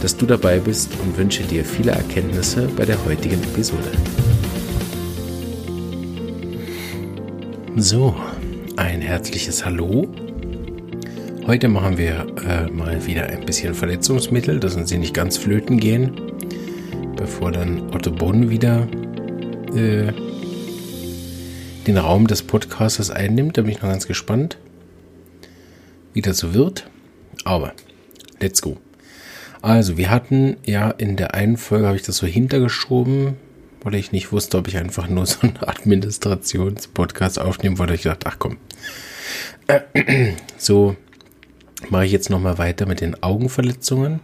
dass du dabei bist und wünsche dir viele Erkenntnisse bei der heutigen Episode. So, ein herzliches Hallo. Heute machen wir äh, mal wieder ein bisschen Verletzungsmittel, dass uns sie nicht ganz flöten gehen, bevor dann Otto Bonn wieder äh, den Raum des Podcasters einnimmt. Da bin ich noch ganz gespannt, wie das so wird. Aber let's go. Also, wir hatten ja in der einen Folge, habe ich das so hintergeschoben, weil ich nicht wusste, ob ich einfach nur so einen Administrationspodcast aufnehmen wollte. Ich dachte, ach komm. So mache ich jetzt nochmal weiter mit den Augenverletzungen.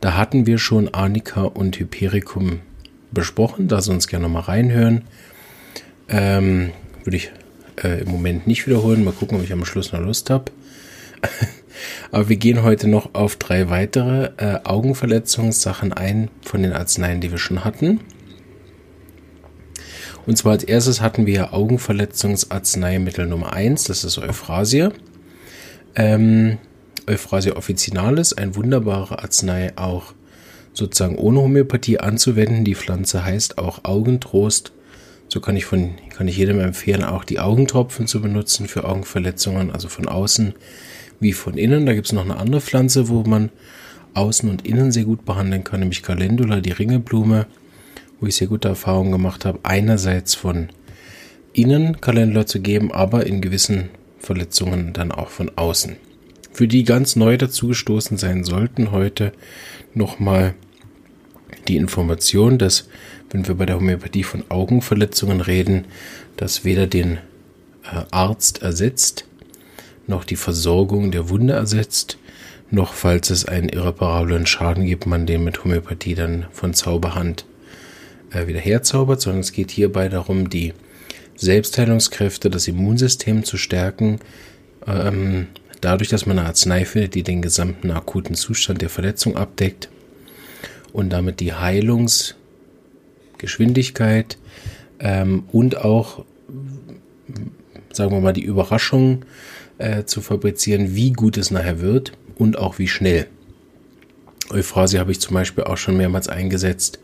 Da hatten wir schon Arnika und Hypericum besprochen. Da Sie uns gerne nochmal reinhören. Ähm, würde ich äh, im Moment nicht wiederholen. Mal gucken, ob ich am Schluss noch Lust habe. Aber wir gehen heute noch auf drei weitere äh, Augenverletzungssachen ein von den Arzneien, die wir schon hatten. Und zwar als erstes hatten wir Augenverletzungsarzneimittel Nummer 1, das ist Euphrasia. Ähm, Euphrasia officinalis, ein wunderbarer Arznei auch sozusagen ohne Homöopathie anzuwenden. Die Pflanze heißt auch Augentrost. So kann ich, von, kann ich jedem empfehlen, auch die Augentropfen zu benutzen für Augenverletzungen, also von außen wie von innen. Da gibt es noch eine andere Pflanze, wo man außen und innen sehr gut behandeln kann, nämlich Calendula, die Ringelblume, wo ich sehr gute Erfahrungen gemacht habe. Einerseits von innen Calendula zu geben, aber in gewissen Verletzungen dann auch von außen. Für die ganz neu dazugestoßen sein sollten, heute nochmal die Information, dass, wenn wir bei der Homöopathie von Augenverletzungen reden, das weder den äh, Arzt ersetzt, noch die Versorgung der Wunde ersetzt, noch falls es einen irreparablen Schaden gibt, man den mit Homöopathie dann von Zauberhand äh, wieder herzaubert, sondern es geht hierbei darum, die Selbstheilungskräfte, das Immunsystem zu stärken, ähm, dadurch, dass man eine Arznei findet, die den gesamten akuten Zustand der Verletzung abdeckt und damit die Heilungsgeschwindigkeit ähm, und auch, sagen wir mal, die Überraschung äh, zu fabrizieren, wie gut es nachher wird und auch wie schnell. Euphrasie habe ich zum Beispiel auch schon mehrmals eingesetzt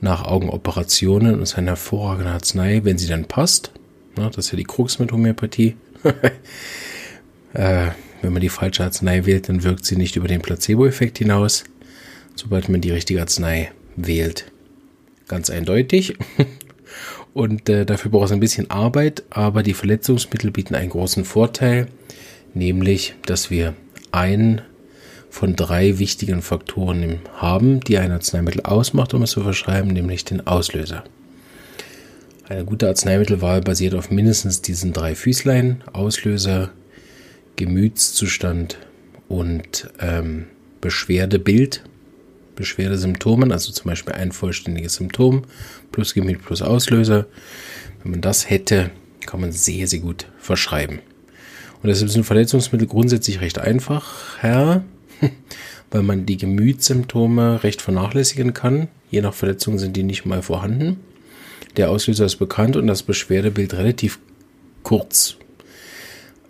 nach Augenoperationen und ist eine hervorragende Arznei, wenn sie dann passt. Na, das ist ja die Krux mit Homöopathie. äh, wenn man die falsche Arznei wählt, dann wirkt sie nicht über den Placebo-Effekt hinaus. Sobald man die richtige Arznei wählt, ganz eindeutig. Und äh, dafür braucht es ein bisschen Arbeit, aber die Verletzungsmittel bieten einen großen Vorteil, nämlich, dass wir einen von drei wichtigen Faktoren haben, die ein Arzneimittel ausmacht, um es zu verschreiben, nämlich den Auslöser. Eine gute Arzneimittelwahl basiert auf mindestens diesen drei Füßlein, Auslöser, Gemütszustand und ähm, Beschwerdebild Beschwerdesymptomen, also zum Beispiel ein vollständiges Symptom plus Gemüt plus Auslöser. Wenn man das hätte, kann man sehr, sehr gut verschreiben. Und deshalb sind Verletzungsmittel grundsätzlich recht einfach, Herr, weil man die Gemütssymptome recht vernachlässigen kann. Je nach Verletzung sind die nicht mal vorhanden. Der Auslöser ist bekannt und das Beschwerdebild relativ kurz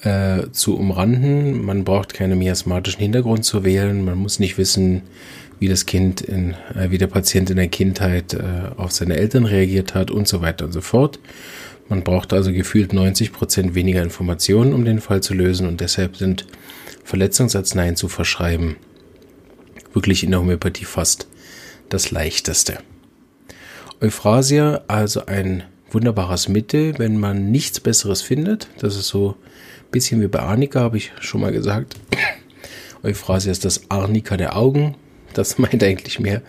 äh, zu umranden. Man braucht keinen miasmatischen Hintergrund zu wählen. Man muss nicht wissen, wie das Kind, in, äh, wie der Patient in der Kindheit äh, auf seine Eltern reagiert hat und so weiter und so fort. Man braucht also gefühlt 90 Prozent weniger Informationen, um den Fall zu lösen und deshalb sind Verletzungsarzneien zu verschreiben wirklich in der Homöopathie fast das leichteste. Euphrasia, also ein wunderbares Mittel, wenn man nichts Besseres findet. Das ist so ein bisschen wie bei Arnika, habe ich schon mal gesagt. Euphrasia ist das Arnika der Augen. Das meint eigentlich mehr,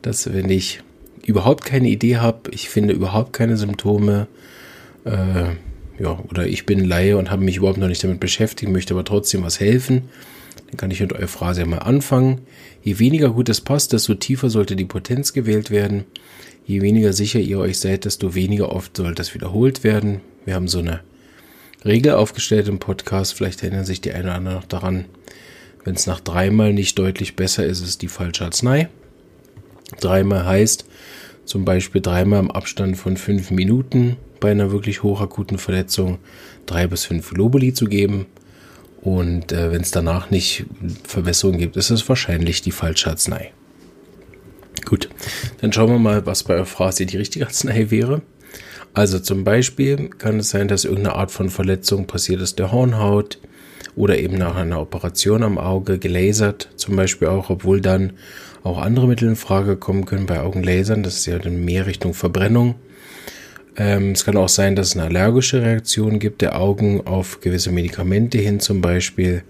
dass wenn ich überhaupt keine Idee habe, ich finde überhaupt keine Symptome, äh, ja, oder ich bin Laie und habe mich überhaupt noch nicht damit beschäftigt, möchte aber trotzdem was helfen, dann kann ich mit Euphrasia mal anfangen. Je weniger gut es passt, desto tiefer sollte die Potenz gewählt werden. Je weniger sicher ihr euch seid, desto weniger oft soll das wiederholt werden. Wir haben so eine Regel aufgestellt im Podcast. Vielleicht erinnern sich die eine oder andere noch daran. Wenn es nach dreimal nicht deutlich besser ist, ist die falsche Arznei. Dreimal heißt zum Beispiel dreimal im Abstand von fünf Minuten bei einer wirklich hochakuten Verletzung drei bis fünf Globuli zu geben. Und äh, wenn es danach nicht Verbesserungen gibt, ist es wahrscheinlich die falsche Arznei. Gut, dann schauen wir mal, was bei Euphrasie die richtige Arznei wäre. Also zum Beispiel kann es sein, dass irgendeine Art von Verletzung passiert ist der Hornhaut oder eben nach einer Operation am Auge gelasert, zum Beispiel auch, obwohl dann auch andere Mittel in Frage kommen können bei Augenlasern. Das ist ja dann mehr Richtung Verbrennung. Ähm, es kann auch sein, dass es eine allergische Reaktion gibt der Augen auf gewisse Medikamente hin zum Beispiel.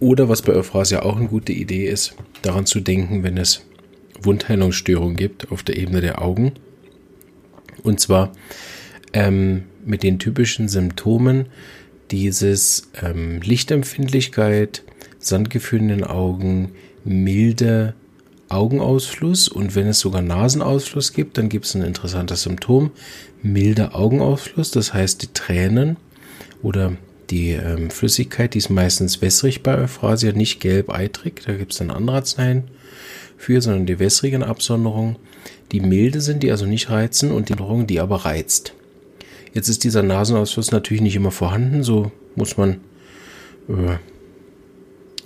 Oder was bei Euphrasia auch eine gute Idee ist, daran zu denken, wenn es Wundheilungsstörungen gibt auf der Ebene der Augen. Und zwar ähm, mit den typischen Symptomen dieses ähm, Lichtempfindlichkeit, Sandgefühl in den Augen, milde Augenausfluss. Und wenn es sogar Nasenausfluss gibt, dann gibt es ein interessantes Symptom, milder Augenausfluss, das heißt die Tränen oder die ähm, Flüssigkeit, die ist meistens wässrig bei Euphrasia, nicht gelb-eitrig, da gibt es dann andere Arzneien für, sondern die wässrigen Absonderungen, die milde sind, die also nicht reizen und die Absonderung, die aber reizt. Jetzt ist dieser Nasenausfluss natürlich nicht immer vorhanden, so muss man äh,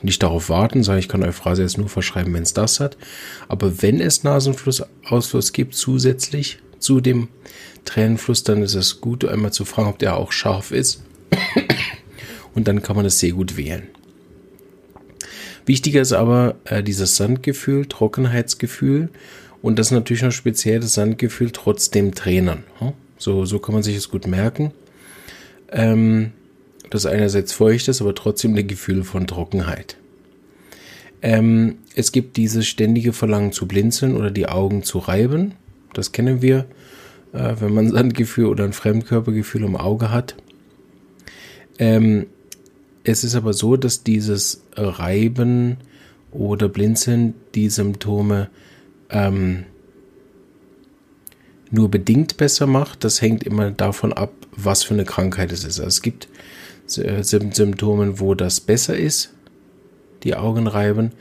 nicht darauf warten, sondern ich kann Euphrasia jetzt nur verschreiben, wenn es das hat. Aber wenn es Nasenflussausfluss gibt, zusätzlich zu dem Tränenfluss, dann ist es gut, einmal zu fragen, ob der auch scharf ist. Und dann kann man es sehr gut wählen. Wichtiger ist aber äh, dieses Sandgefühl, Trockenheitsgefühl und das natürlich noch speziell das Sandgefühl trotz dem Tränen. So, so kann man sich es gut merken. Ähm, das einerseits feucht ist, aber trotzdem ein Gefühl von Trockenheit. Ähm, es gibt dieses ständige Verlangen zu blinzeln oder die Augen zu reiben. Das kennen wir, äh, wenn man ein Sandgefühl oder ein Fremdkörpergefühl im Auge hat. Ähm, es ist aber so, dass dieses Reiben oder Blinzeln die Symptome ähm, nur bedingt besser macht. Das hängt immer davon ab, was für eine Krankheit es ist. Also es gibt äh, Symptome, wo das besser ist, die Augen reiben.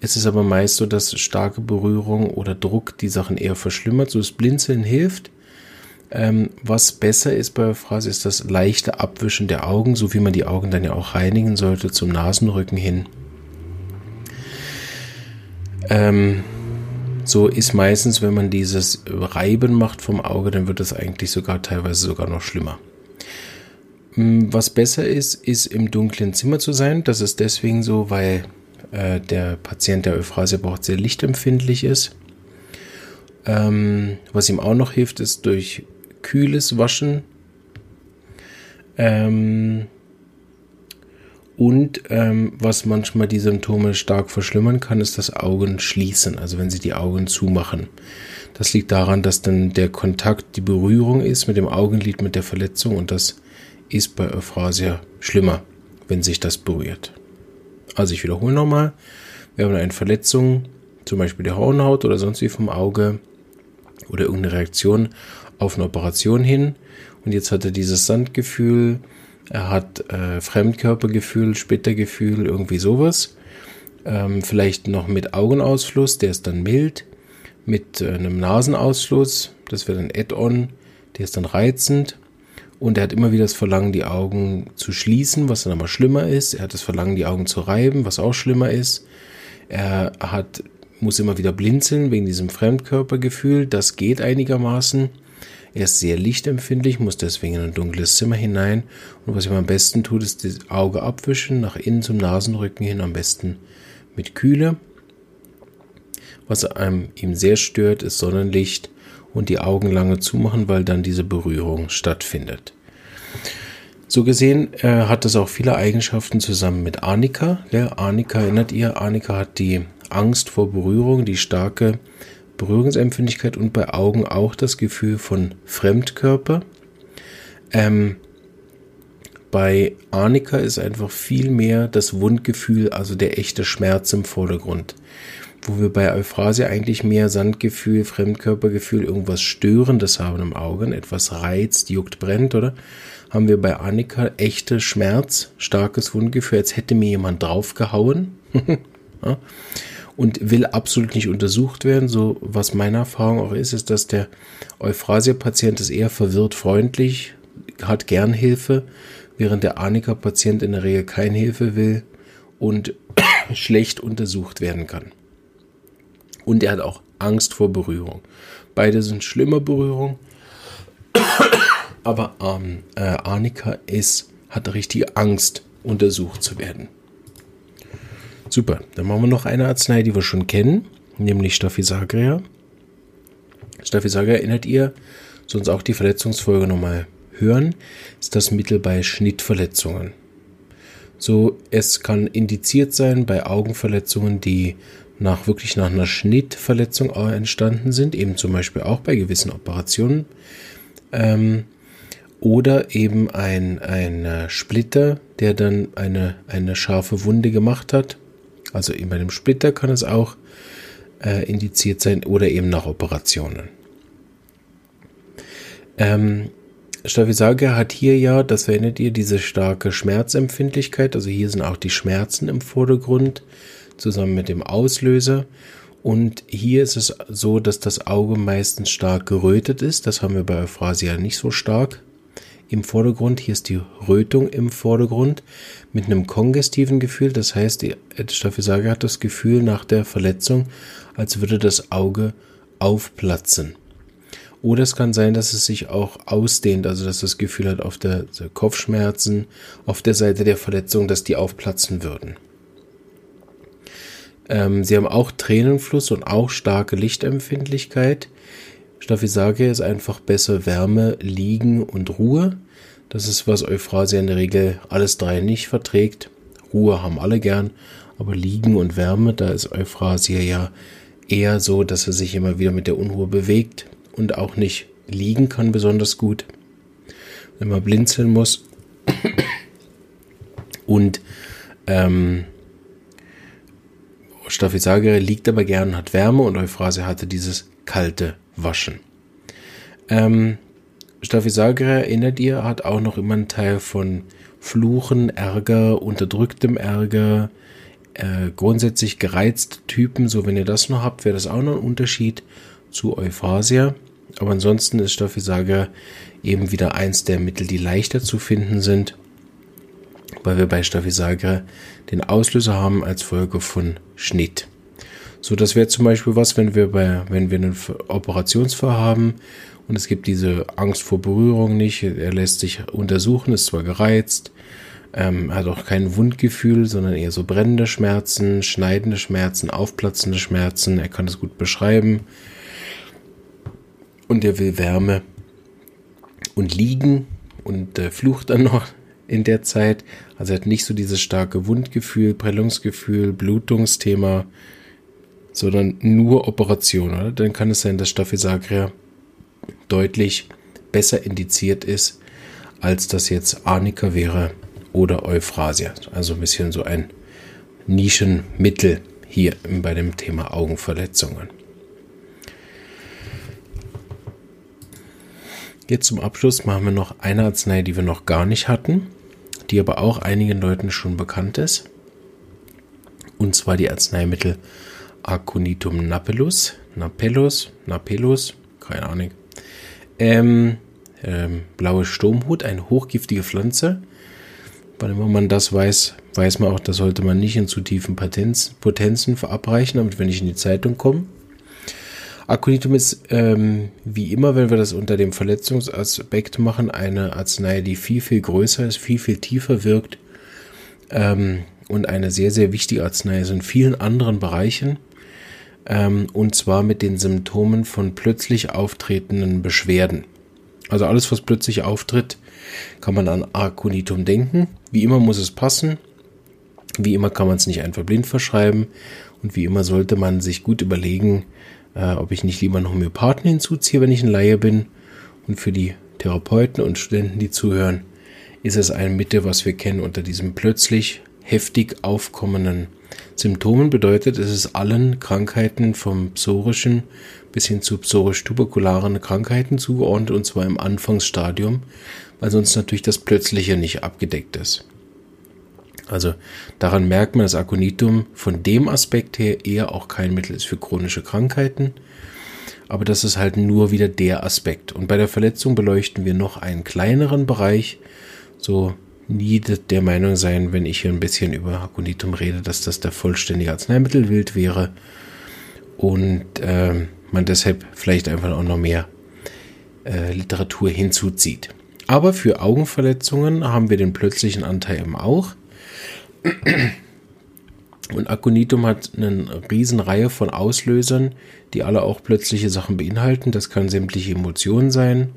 Es ist aber meist so, dass starke Berührung oder Druck die Sachen eher verschlimmert. So das Blinzeln hilft. Ähm, was besser ist bei der Phrase, ist das leichte Abwischen der Augen, so wie man die Augen dann ja auch reinigen sollte zum Nasenrücken hin. Ähm, so ist meistens, wenn man dieses Reiben macht vom Auge, dann wird es eigentlich sogar teilweise sogar noch schlimmer. Hm, was besser ist, ist im dunklen Zimmer zu sein. Das ist deswegen so, weil äh, der Patient der Euphrasie braucht sehr lichtempfindlich ist. Ähm, was ihm auch noch hilft, ist durch kühles Waschen. Ähm, und ähm, was manchmal die Symptome stark verschlimmern kann, ist das Augenschließen, also wenn sie die Augen zumachen. Das liegt daran, dass dann der Kontakt, die Berührung ist mit dem Augenlid, mit der Verletzung und das ist bei Euphrasia schlimmer, wenn sich das berührt. Also ich wiederhole nochmal, wir haben eine Verletzung, zum Beispiel der Hornhaut oder sonst wie vom Auge oder irgendeine Reaktion auf eine Operation hin und jetzt hat er dieses Sandgefühl, er hat äh, Fremdkörpergefühl, Splittergefühl, irgendwie sowas. Ähm, vielleicht noch mit Augenausfluss, der ist dann mild. Mit äh, einem Nasenausfluss, das wäre ein Add-on, der ist dann reizend. Und er hat immer wieder das Verlangen, die Augen zu schließen, was dann aber schlimmer ist. Er hat das Verlangen, die Augen zu reiben, was auch schlimmer ist. Er hat, muss immer wieder blinzeln wegen diesem Fremdkörpergefühl. Das geht einigermaßen. Er ist sehr lichtempfindlich, muss deswegen in ein dunkles Zimmer hinein. Und was ihm am besten tut, ist das Auge abwischen, nach innen zum Nasenrücken hin, am besten mit Kühle. Was einem ihm sehr stört, ist Sonnenlicht und die Augen lange zumachen, weil dann diese Berührung stattfindet. So gesehen äh, hat es auch viele Eigenschaften zusammen mit Arnika. Ja, Arnika erinnert ihr, Arnika hat die Angst vor Berührung, die starke Berührungsempfindlichkeit und bei Augen auch das Gefühl von Fremdkörper. Ähm, bei Arnika ist einfach viel mehr das Wundgefühl, also der echte Schmerz im Vordergrund. Wo wir bei Euphrasia eigentlich mehr Sandgefühl, Fremdkörpergefühl, irgendwas Störendes haben im Auge, etwas reizt, juckt, brennt, oder? Haben wir bei Annika echte Schmerz, starkes Wundgefühl, als hätte mir jemand draufgehauen. ja? Und will absolut nicht untersucht werden. So, was meine Erfahrung auch ist, ist, dass der Euphrasia-Patient ist eher verwirrt freundlich, hat gern Hilfe, während der Anika-Patient in der Regel keine Hilfe will und schlecht untersucht werden kann. Und er hat auch Angst vor Berührung. Beide sind schlimme Berührung, aber ähm, äh, Arnika ist, hat richtige Angst, untersucht zu werden. Super, dann machen wir noch eine Arznei, die wir schon kennen, nämlich Staphysagria. Staphysagria erinnert ihr, sonst auch die Verletzungsfolge nochmal hören, ist das Mittel bei Schnittverletzungen. So, es kann indiziert sein bei Augenverletzungen, die nach wirklich nach einer Schnittverletzung entstanden sind, eben zum Beispiel auch bei gewissen Operationen. Ähm, oder eben ein, ein Splitter, der dann eine, eine scharfe Wunde gemacht hat. Also eben bei dem Splitter kann es auch äh, indiziert sein oder eben nach Operationen. Ähm, Staphysaga hat hier ja, das erinnert ihr, diese starke Schmerzempfindlichkeit. Also hier sind auch die Schmerzen im Vordergrund zusammen mit dem Auslöser. Und hier ist es so, dass das Auge meistens stark gerötet ist. Das haben wir bei Euphrasia nicht so stark im Vordergrund. Hier ist die Rötung im Vordergrund mit einem kongestiven Gefühl. Das heißt, die Staphysaga hat das Gefühl nach der Verletzung, als würde das Auge aufplatzen. Oder es kann sein, dass es sich auch ausdehnt, also dass das Gefühl hat auf der, der Kopfschmerzen, auf der Seite der Verletzung, dass die aufplatzen würden. Ähm, sie haben auch Tränenfluss und auch starke Lichtempfindlichkeit. Staphysage ist einfach besser Wärme, Liegen und Ruhe. Das ist, was Euphrasia in der Regel alles drei nicht verträgt. Ruhe haben alle gern, aber Liegen und Wärme, da ist Euphrasia ja eher so, dass er sich immer wieder mit der Unruhe bewegt und auch nicht liegen kann besonders gut, wenn man blinzeln muss. Und ähm, Staphysagere liegt aber gern, hat Wärme und Euphrasia hatte dieses kalte Waschen. Ähm, Staphysagere, erinnert ihr, hat auch noch immer einen Teil von Fluchen, Ärger, unterdrücktem Ärger, äh, grundsätzlich gereizte Typen. So, wenn ihr das noch habt, wäre das auch noch ein Unterschied zu Euphrasia. Aber ansonsten ist Staphysaga eben wieder eins der Mittel, die leichter zu finden sind, weil wir bei Staphysaga den Auslöser haben als Folge von Schnitt. So, das wäre zum Beispiel was, wenn wir bei, wenn wir einen Operationsfall haben und es gibt diese Angst vor Berührung nicht, er lässt sich untersuchen, ist zwar gereizt, ähm, hat auch kein Wundgefühl, sondern eher so brennende Schmerzen, schneidende Schmerzen, aufplatzende Schmerzen, er kann das gut beschreiben und er will Wärme und liegen und äh, flucht dann noch in der Zeit. Also er hat nicht so dieses starke Wundgefühl, Prellungsgefühl, Blutungsthema, sondern nur Operation. Oder? Dann kann es sein, dass Staphysagria deutlich besser indiziert ist, als das jetzt Arnika wäre oder Euphrasia. Also ein bisschen so ein Nischenmittel hier bei dem Thema Augenverletzungen. Jetzt zum Abschluss machen wir noch eine Arznei, die wir noch gar nicht hatten, die aber auch einigen Leuten schon bekannt ist. Und zwar die Arzneimittel Aconitum napellus, Napellus, Napellus, keine Ahnung. Ähm, ähm, blaue Sturmhut, eine hochgiftige Pflanze. Wann immer man das weiß, weiß man auch, da sollte man nicht in zu tiefen Potenz, Potenzen verabreichen, damit wir nicht in die Zeitung kommen. Aconitum ist ähm, wie immer, wenn wir das unter dem Verletzungsaspekt machen, eine Arznei, die viel, viel größer ist, viel, viel tiefer wirkt ähm, und eine sehr, sehr wichtige Arznei ist in vielen anderen Bereichen. Ähm, und zwar mit den Symptomen von plötzlich auftretenden Beschwerden. Also alles, was plötzlich auftritt, kann man an Aconitum denken. Wie immer muss es passen. Wie immer kann man es nicht einfach blind verschreiben. Und wie immer sollte man sich gut überlegen, äh, ob ich nicht lieber noch Homöopathen hinzuziehe, wenn ich ein Laie bin. Und für die Therapeuten und Studenten, die zuhören, ist es ein Mittel, was wir kennen unter diesem plötzlich heftig aufkommenden Symptomen. Bedeutet, es ist allen Krankheiten vom psorischen bis hin zu psorisch-tuberkularen Krankheiten zugeordnet und zwar im Anfangsstadium, weil sonst natürlich das Plötzliche nicht abgedeckt ist. Also daran merkt man, dass Aconitum von dem Aspekt her eher auch kein Mittel ist für chronische Krankheiten. Aber das ist halt nur wieder der Aspekt. Und bei der Verletzung beleuchten wir noch einen kleineren Bereich. So nie der Meinung sein, wenn ich hier ein bisschen über Aconitum rede, dass das der vollständige Arzneimittelwild wäre. Und äh, man deshalb vielleicht einfach auch noch mehr äh, Literatur hinzuzieht. Aber für Augenverletzungen haben wir den plötzlichen Anteil eben auch. Und Aconitum hat eine Riesenreihe von Auslösern, die alle auch plötzliche Sachen beinhalten. Das kann sämtliche Emotionen sein.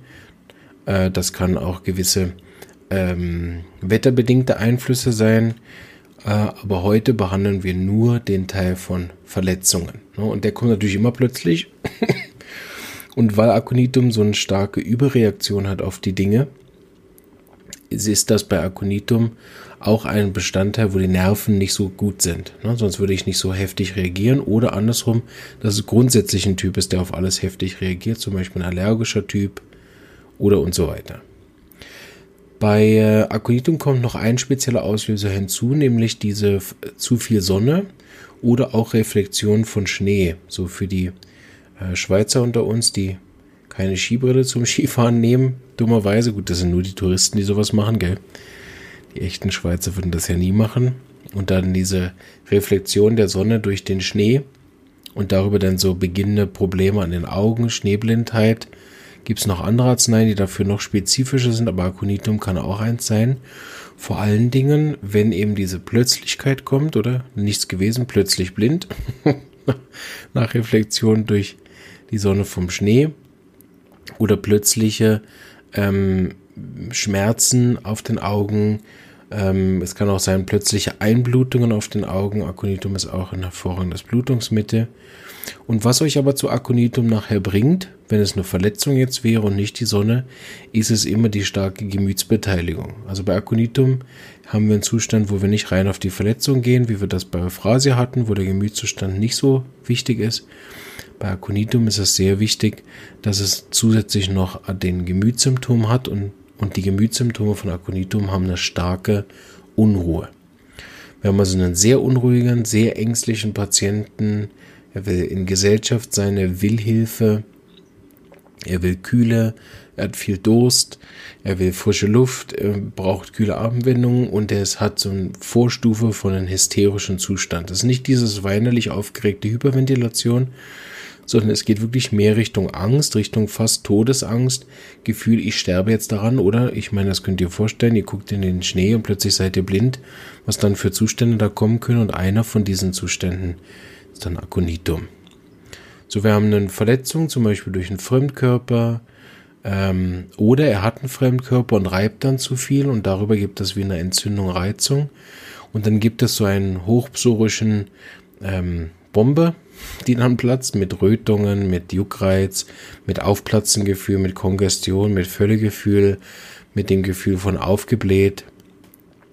Äh, das kann auch gewisse ähm, wetterbedingte Einflüsse sein. Äh, aber heute behandeln wir nur den Teil von Verletzungen. Ne? Und der kommt natürlich immer plötzlich. Und weil Aconitum so eine starke Überreaktion hat auf die Dinge, ist das bei Aconitum auch ein Bestandteil, wo die Nerven nicht so gut sind. Ne? Sonst würde ich nicht so heftig reagieren. Oder andersrum, dass es grundsätzlich ein Typ ist, der auf alles heftig reagiert, zum Beispiel ein allergischer Typ oder und so weiter. Bei äh, Aconitum kommt noch ein spezieller Auslöser hinzu, nämlich diese zu viel Sonne oder auch Reflexion von Schnee. So für die äh, Schweizer unter uns, die keine Skibrille zum Skifahren nehmen, dummerweise. Gut, das sind nur die Touristen, die sowas machen, gell? Die echten Schweizer würden das ja nie machen. Und dann diese Reflexion der Sonne durch den Schnee und darüber dann so beginnende Probleme an den Augen, Schneeblindheit. Gibt es noch andere Arzneien, die dafür noch spezifischer sind, aber Aconitum kann auch eins sein. Vor allen Dingen, wenn eben diese Plötzlichkeit kommt oder nichts gewesen, plötzlich blind, nach Reflexion durch die Sonne vom Schnee oder plötzliche ähm, Schmerzen auf den Augen. Ähm, es kann auch sein plötzliche Einblutungen auf den Augen. Aconitum ist auch ein hervorragendes Blutungsmittel. Und was euch aber zu Aconitum nachher bringt, wenn es eine Verletzung jetzt wäre und nicht die Sonne, ist es immer die starke Gemütsbeteiligung. Also bei Aconitum haben wir einen Zustand, wo wir nicht rein auf die Verletzung gehen, wie wir das bei Euphrasia hatten, wo der Gemütszustand nicht so wichtig ist, bei Aconitum ist es sehr wichtig, dass es zusätzlich noch den Gemütssymptom hat und, und die Gemütssymptome von Aconitum haben eine starke Unruhe. Wir haben also einen sehr unruhigen, sehr ängstlichen Patienten. Er will in Gesellschaft sein, er will Hilfe, er will Kühle, er hat viel Durst, er will frische Luft, er braucht kühle Abendwendungen und er hat so eine Vorstufe von einem hysterischen Zustand. Das ist nicht dieses weinerlich aufgeregte Hyperventilation, sondern es geht wirklich mehr Richtung Angst, Richtung fast Todesangst, Gefühl, ich sterbe jetzt daran oder? Ich meine, das könnt ihr vorstellen, ihr guckt in den Schnee und plötzlich seid ihr blind, was dann für Zustände da kommen können. Und einer von diesen Zuständen ist dann Akonitum. So, wir haben eine Verletzung, zum Beispiel durch einen Fremdkörper, ähm, oder er hat einen Fremdkörper und reibt dann zu viel. Und darüber gibt es wie eine Entzündung, Reizung. Und dann gibt es so einen hochpsorischen ähm, Bombe, die dann platzt mit Rötungen, mit Juckreiz, mit Aufplatzengefühl, mit Kongestion, mit Völlegefühl, mit dem Gefühl von aufgebläht.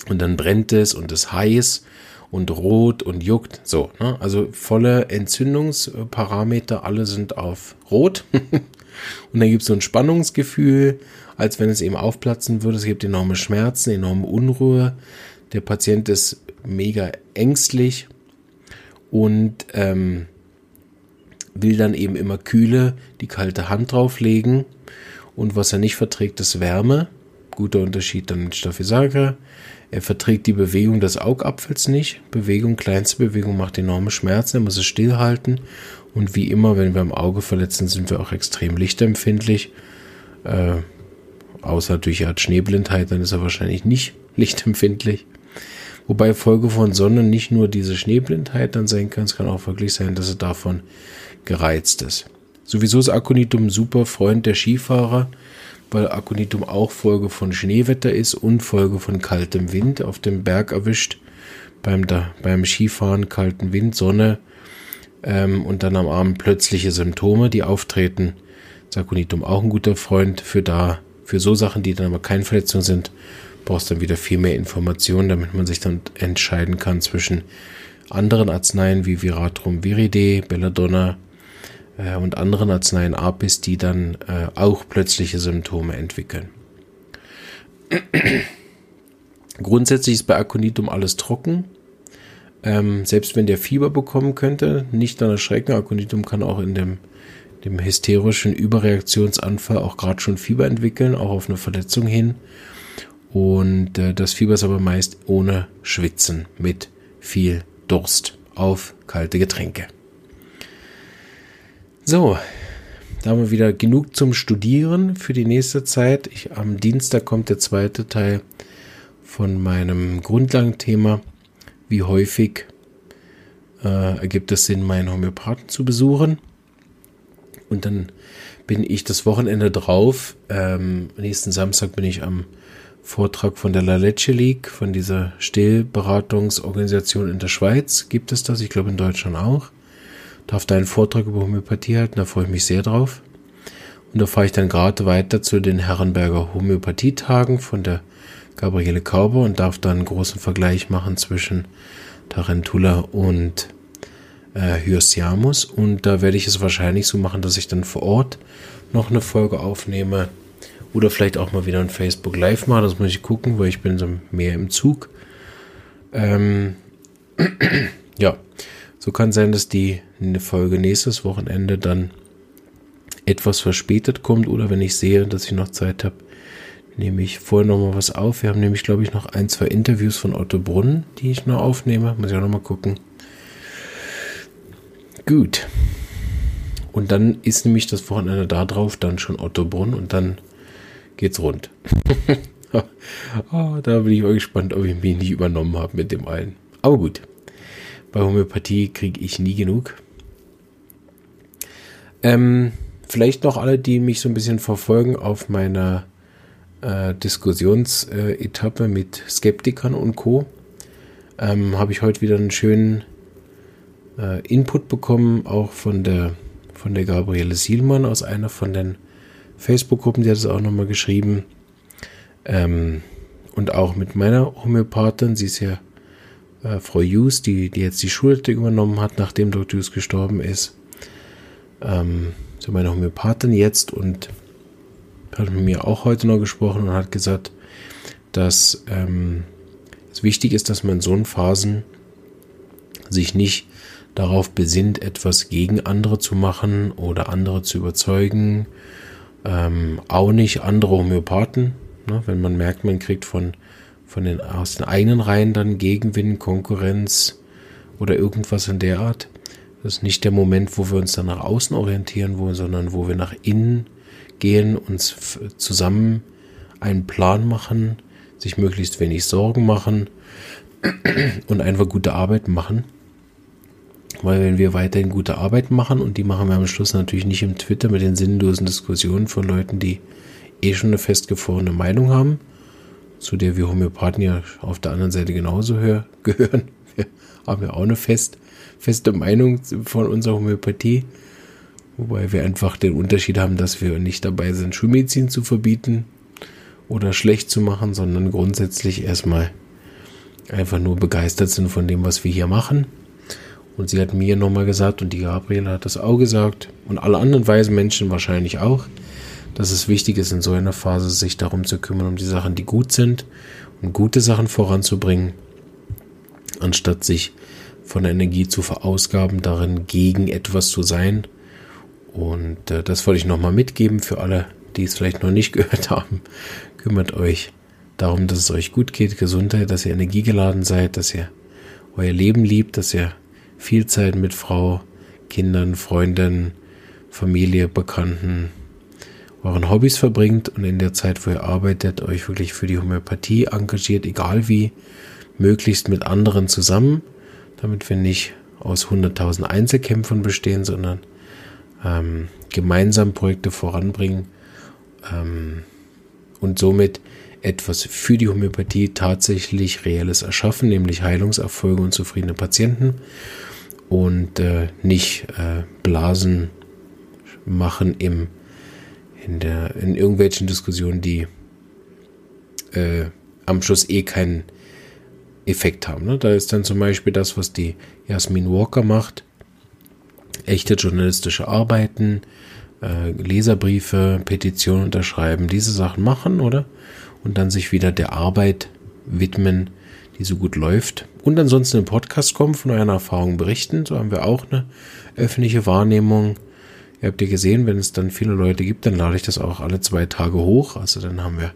Und dann brennt es und es heiß und rot und juckt. So, ne? also volle Entzündungsparameter, alle sind auf rot. und dann gibt es so ein Spannungsgefühl, als wenn es eben aufplatzen würde. Es gibt enorme Schmerzen, enorme Unruhe. Der Patient ist mega ängstlich und ähm, will dann eben immer kühle, die kalte Hand drauflegen. Und was er nicht verträgt, ist Wärme. Guter Unterschied dann mit Staphysagra. Er verträgt die Bewegung des Augapfels nicht. Bewegung, kleinste Bewegung macht enorme Schmerzen. Er muss es stillhalten. Und wie immer, wenn wir im Auge verletzen, sind wir auch extrem lichtempfindlich. Äh, außer durch er hat Schneeblindheit, dann ist er wahrscheinlich nicht lichtempfindlich. Wobei Folge von Sonne nicht nur diese Schneeblindheit dann sein kann, es kann auch wirklich sein, dass er davon gereizt ist. Sowieso ist Aconitum super Freund der Skifahrer, weil Aconitum auch Folge von Schneewetter ist und Folge von kaltem Wind auf dem Berg erwischt. Beim, da, beim Skifahren kalten Wind, Sonne ähm, und dann am Abend plötzliche Symptome, die auftreten. Ist Aconitum auch ein guter Freund für da, für so Sachen, die dann aber keine Verletzung sind, brauchst dann wieder viel mehr Informationen, damit man sich dann entscheiden kann zwischen anderen Arzneien wie Viratrum viride, Belladonna äh, und anderen Arzneien Apis, die dann äh, auch plötzliche Symptome entwickeln. Grundsätzlich ist bei Aconitum alles trocken. Ähm, selbst wenn der Fieber bekommen könnte, nicht dann erschrecken. Aconitum kann auch in dem, dem hysterischen Überreaktionsanfall auch gerade schon Fieber entwickeln, auch auf eine Verletzung hin. Und äh, das Fieber ist aber meist ohne Schwitzen, mit viel Durst auf kalte Getränke. So, da haben wir wieder genug zum Studieren für die nächste Zeit. Ich, am Dienstag kommt der zweite Teil von meinem Grundlagenthema. Wie häufig äh, ergibt es Sinn, meinen Homöopathen zu besuchen? Und dann bin ich das Wochenende drauf. Ähm, nächsten Samstag bin ich am Vortrag von der La Leche League, von dieser Stillberatungsorganisation in der Schweiz. Gibt es das? Ich glaube in Deutschland auch. Darf da einen Vortrag über Homöopathie halten, da freue ich mich sehr drauf. Und da fahre ich dann gerade weiter zu den Herrenberger Homöopathietagen von der Gabriele Kauber und darf dann einen großen Vergleich machen zwischen Tarentula und äh, Hyoscyamus. Und da werde ich es wahrscheinlich so machen, dass ich dann vor Ort noch eine Folge aufnehme oder vielleicht auch mal wieder ein Facebook Live mache. Das muss ich gucken, weil ich bin so mehr im Zug. Ähm, ja, so kann sein, dass die eine Folge nächstes Wochenende dann etwas verspätet kommt oder wenn ich sehe, dass ich noch Zeit habe, nehme ich vorher noch mal was auf. Wir haben nämlich, glaube ich, noch ein, zwei Interviews von Otto Brunn, die ich noch aufnehme. Muss ich auch noch mal gucken. Gut. Und dann ist nämlich das Wochenende da drauf dann schon Otto Brunn und dann geht's rund. oh, da bin ich mal gespannt, ob ich mich nicht übernommen habe mit dem einen. Aber gut. Bei Homöopathie kriege ich nie genug. Ähm, vielleicht noch alle, die mich so ein bisschen verfolgen auf meiner äh, Diskussionsetappe mit Skeptikern und Co. Ähm, habe ich heute wieder einen schönen äh, Input bekommen, auch von der von der Gabriele Sielmann aus einer von den Facebook-Gruppen, die hat es auch nochmal geschrieben. Ähm, und auch mit meiner Homöopathin, sie ist ja äh, Frau Hughes, die, die jetzt die Schule übernommen hat, nachdem Dr. Hughes gestorben ist. Ähm, so meine Homöopathin jetzt und hat mit mir auch heute noch gesprochen und hat gesagt, dass ähm, es wichtig ist, dass man in so Phasen sich nicht darauf besinnt, etwas gegen andere zu machen oder andere zu überzeugen. Ähm, auch nicht andere Homöopathen. Ne? Wenn man merkt, man kriegt von, von den, aus den eigenen Reihen dann Gegenwind, Konkurrenz oder irgendwas in der Art. Das ist nicht der Moment, wo wir uns dann nach außen orientieren wollen, sondern wo wir nach innen gehen, uns zusammen einen Plan machen, sich möglichst wenig Sorgen machen und einfach gute Arbeit machen. Weil wenn wir weiterhin gute Arbeit machen, und die machen wir am Schluss natürlich nicht im Twitter mit den sinnlosen Diskussionen von Leuten, die eh schon eine festgefrorene Meinung haben, zu der wir Homöopathen ja auf der anderen Seite genauso gehören. Wir haben ja auch eine fest, feste Meinung von unserer Homöopathie. Wobei wir einfach den Unterschied haben, dass wir nicht dabei sind, Schulmedizin zu verbieten oder schlecht zu machen, sondern grundsätzlich erstmal einfach nur begeistert sind von dem, was wir hier machen. Und sie hat mir nochmal gesagt, und die Gabriele hat das auch gesagt, und alle anderen weisen Menschen wahrscheinlich auch, dass es wichtig ist, in so einer Phase sich darum zu kümmern, um die Sachen, die gut sind und gute Sachen voranzubringen, anstatt sich von der Energie zu verausgaben, darin gegen etwas zu sein und äh, das wollte ich nochmal mitgeben für alle, die es vielleicht noch nicht gehört haben. Kümmert euch darum, dass es euch gut geht, Gesundheit, dass ihr energiegeladen seid, dass ihr euer Leben liebt, dass ihr viel Zeit mit Frau, Kindern, Freunden, Familie, Bekannten, euren Hobbys verbringt und in der Zeit, wo ihr arbeitet, euch wirklich für die Homöopathie engagiert, egal wie, möglichst mit anderen zusammen, damit wir nicht aus 100.000 Einzelkämpfern bestehen, sondern ähm, gemeinsam Projekte voranbringen ähm, und somit etwas für die Homöopathie tatsächlich Reelles erschaffen, nämlich Heilungserfolge und zufriedene Patienten und äh, nicht äh, Blasen machen im, in, der, in irgendwelchen Diskussionen, die äh, am Schluss eh keinen Effekt haben. Ne? Da ist dann zum Beispiel das, was die Jasmin Walker macht, echte journalistische Arbeiten, äh, Leserbriefe, Petitionen unterschreiben, diese Sachen machen, oder? Und dann sich wieder der Arbeit widmen, die so gut läuft. Und ansonsten im Podcast kommen, von euren Erfahrungen berichten. So haben wir auch eine öffentliche Wahrnehmung. Ihr habt ja gesehen, wenn es dann viele Leute gibt, dann lade ich das auch alle zwei Tage hoch. Also dann haben wir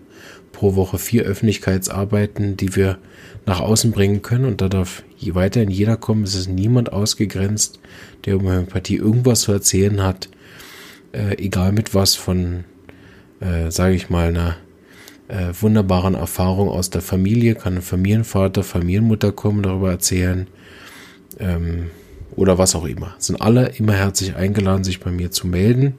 pro Woche vier Öffentlichkeitsarbeiten, die wir nach außen bringen können. Und da darf je weiterhin jeder kommen. Es ist niemand ausgegrenzt, der über Homöopathie irgendwas zu erzählen hat. Äh, egal mit was von, äh, sage ich mal, einer äh, wunderbaren Erfahrung aus der Familie. Kann ein Familienvater, Familienmutter kommen, darüber erzählen. Ähm, oder was auch immer. Sind alle immer herzlich eingeladen, sich bei mir zu melden.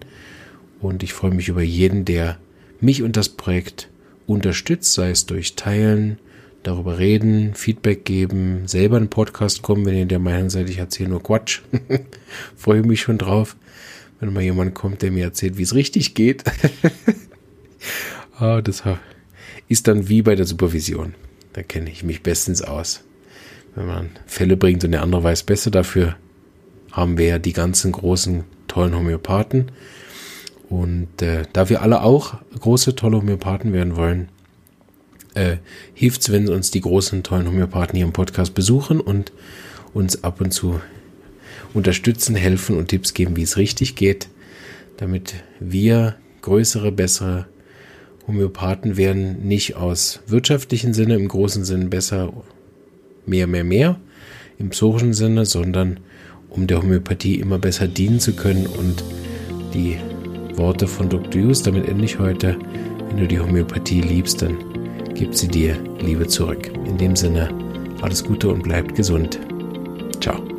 Und ich freue mich über jeden, der mich und das Projekt unterstützt, sei es durch Teilen, darüber reden, Feedback geben, selber einen Podcast kommen, wenn ihr der Meinung seid, ich erzähle nur Quatsch. Freue mich schon drauf, wenn mal jemand kommt, der mir erzählt, wie es richtig geht. ah, das ist dann wie bei der Supervision. Da kenne ich mich bestens aus. Wenn man Fälle bringt und der andere weiß besser, dafür haben wir ja die ganzen großen, tollen Homöopathen. Und äh, da wir alle auch große, tolle Homöopathen werden wollen, äh, hilft es, wenn uns die großen, tollen Homöopathen hier im Podcast besuchen und uns ab und zu unterstützen, helfen und Tipps geben, wie es richtig geht, damit wir größere, bessere Homöopathen werden, nicht aus wirtschaftlichen Sinne, im großen Sinne besser, mehr, mehr, mehr, im psychischen Sinne, sondern um der Homöopathie immer besser dienen zu können und die Worte von Dr. Hughes damit endlich heute, wenn du die Homöopathie liebst, dann gib sie dir Liebe zurück. In dem Sinne, alles Gute und bleibt gesund. Ciao.